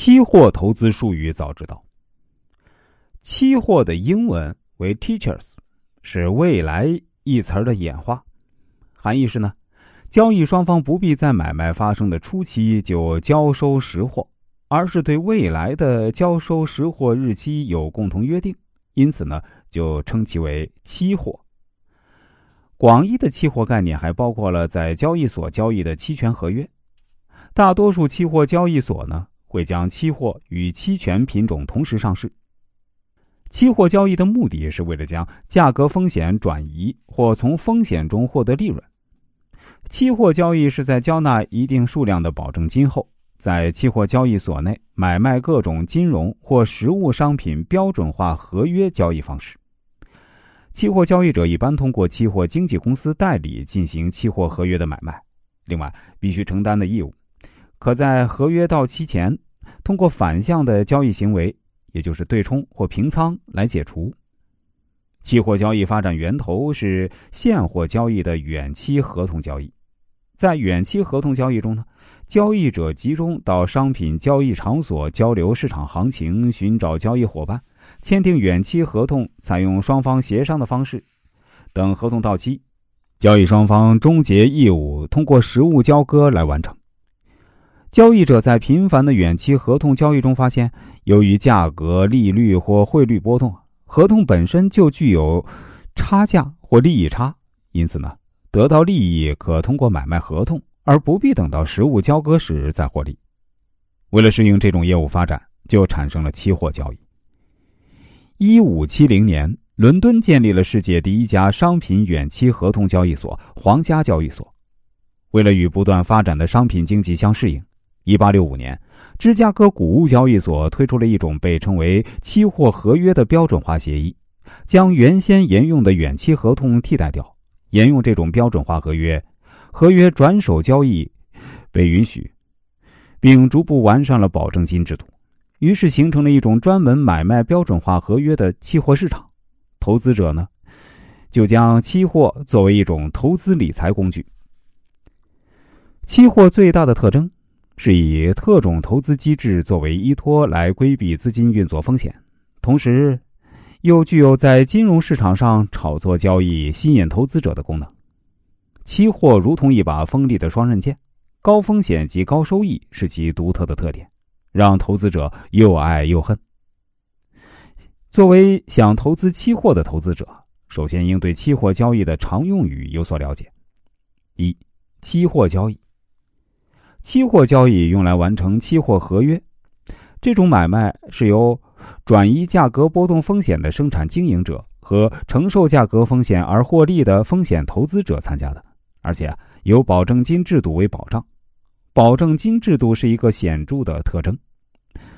期货投资术语早知道。期货的英文为 teachers，是未来一词的演化，含义是呢，交易双方不必在买卖发生的初期就交收实货，而是对未来的交收实货日期有共同约定，因此呢，就称其为期货。广义的期货概念还包括了在交易所交易的期权合约，大多数期货交易所呢会将期货与期权品种同时上市。期货交易的目的是为了将价格风险转移或从风险中获得利润。期货交易是在交纳一定数量的保证金后，在期货交易所内买卖各种金融或实物商品标准化合约交易方式。期货交易者一般通过期货经纪公司代理进行期货合约的买卖。另外，必须承担的义务，可在合约到期前，通过反向的交易行为，也就是对冲或平仓来解除。期货交易发展源头是现货交易的远期合同交易。在远期合同交易中呢，交易者集中到商品交易场所交流市场行情，寻找交易伙伴。签订远期合同，采用双方协商的方式，等合同到期，交易双方终结义务，通过实物交割来完成。交易者在频繁的远期合同交易中发现，由于价格、利率或汇率波动，合同本身就具有差价或利益差，因此呢，得到利益可通过买卖合同，而不必等到实物交割时再获利。为了适应这种业务发展，就产生了期货交易。一五七零年，伦敦建立了世界第一家商品远期合同交易所——皇家交易所。为了与不断发展的商品经济相适应，一八六五年，芝加哥谷物交易所推出了一种被称为期货合约的标准化协议，将原先沿用的远期合同替代掉。沿用这种标准化合约，合约转手交易被允许，并逐步完善了保证金制度。于是形成了一种专门买卖标准化合约的期货市场，投资者呢，就将期货作为一种投资理财工具。期货最大的特征是以特种投资机制作为依托来规避资金运作风险，同时又具有在金融市场上炒作交易、吸引投资者的功能。期货如同一把锋利的双刃剑，高风险及高收益是其独特的特点。让投资者又爱又恨。作为想投资期货的投资者，首先应对期货交易的常用语有所了解。一、期货交易。期货交易用来完成期货合约，这种买卖是由转移价格波动风险的生产经营者和承受价格风险而获利的风险投资者参加的，而且有保证金制度为保障。保证金制度是一个显著的特征，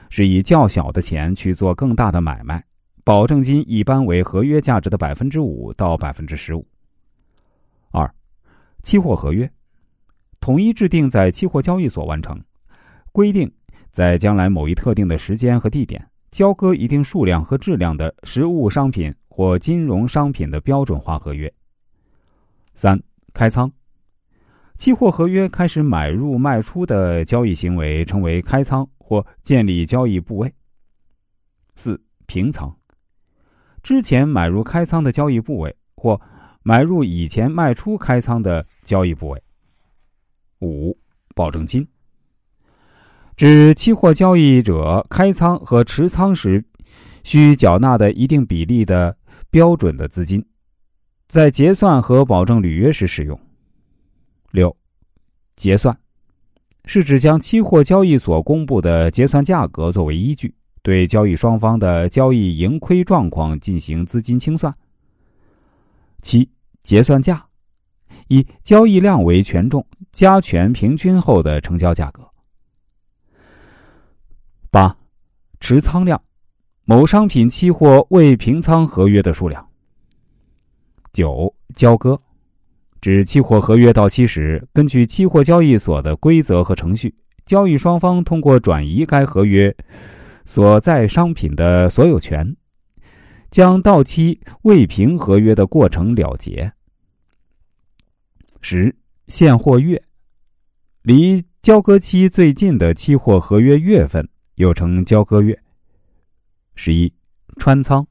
是以较小的钱去做更大的买卖。保证金一般为合约价值的百分之五到百分之十五。二，期货合约统一制定在期货交易所完成，规定在将来某一特定的时间和地点交割一定数量和质量的实物商品或金融商品的标准化合约。三，开仓。期货合约开始买入卖出的交易行为称为开仓或建立交易部位。四平仓，之前买入开仓的交易部位或买入以前卖出开仓的交易部位。五保证金，指期货交易者开仓和持仓时需缴纳的一定比例的标准的资金，在结算和保证履约时使用。六，结算，是指将期货交易所公布的结算价格作为依据，对交易双方的交易盈亏状况进行资金清算。七，结算价，以交易量为权重，加权平均后的成交价格。八，持仓量，某商品期货未平仓合约的数量。九，交割。指期货合约到期时，根据期货交易所的规则和程序，交易双方通过转移该合约所在商品的所有权，将到期未平合约的过程了结。十现货月，离交割期最近的期货合约月份又称交割月。十一，穿仓，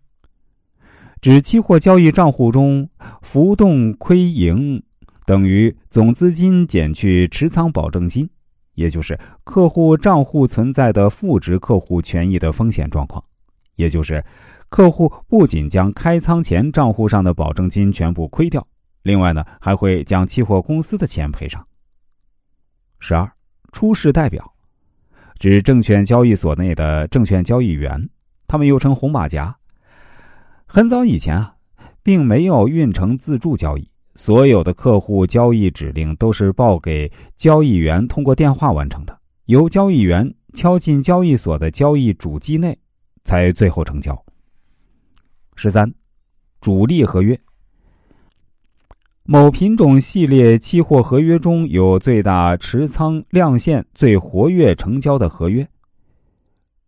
指期货交易账户中浮动亏盈等于总资金减去持仓保证金，也就是客户账户存在的负值客户权益的风险状况，也就是客户不仅将开仓前账户上的保证金全部亏掉，另外呢还会将期货公司的钱赔上。十二，出示代表，指证券交易所内的证券交易员。他们又称红马甲。很早以前啊，并没有运成自助交易，所有的客户交易指令都是报给交易员，通过电话完成的，由交易员敲进交易所的交易主机内，才最后成交。十三，主力合约。某品种系列期货合约中有最大持仓量限、最活跃成交的合约。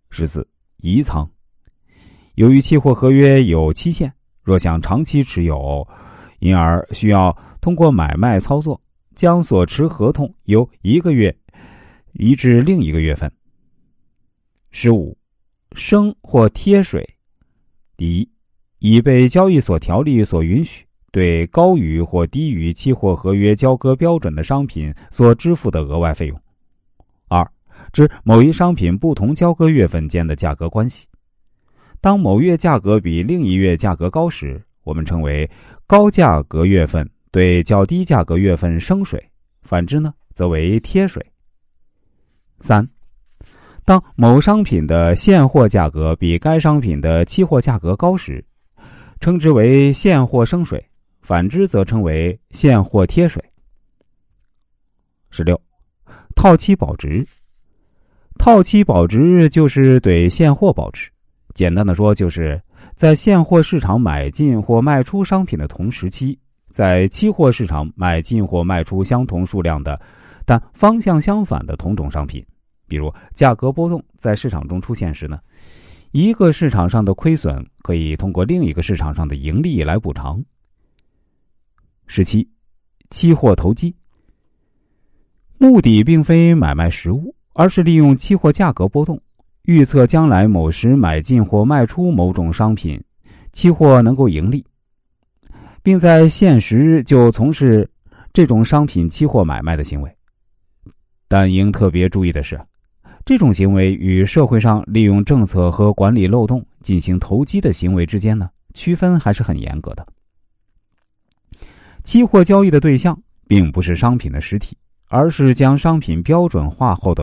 十四，移仓。由于期货合约有期限，若想长期持有，因而需要通过买卖操作，将所持合同由一个月移至另一个月份。十五，升或贴水。第一，已被交易所条例所允许对高于或低于期货合约交割标准的商品所支付的额外费用。二，指某一商品不同交割月份间的价格关系。当某月价格比另一月价格高时，我们称为高价格月份对较低价格月份升水；反之呢，则为贴水。三，当某商品的现货价格比该商品的期货价格高时，称之为现货升水；反之则称为现货贴水。十六，套期保值。套期保值就是对现货保值。简单的说，就是在现货市场买进或卖出商品的同时期，在期货市场买进或卖出相同数量的，但方向相反的同种商品。比如价格波动在市场中出现时呢，一个市场上的亏损可以通过另一个市场上的盈利来补偿。十七，期货投机，目的并非买卖实物，而是利用期货价格波动。预测将来某时买进或卖出某种商品，期货能够盈利，并在现实就从事这种商品期货买卖的行为。但应特别注意的是，这种行为与社会上利用政策和管理漏洞进行投机的行为之间呢，区分还是很严格的。期货交易的对象并不是商品的实体，而是将商品标准化后的。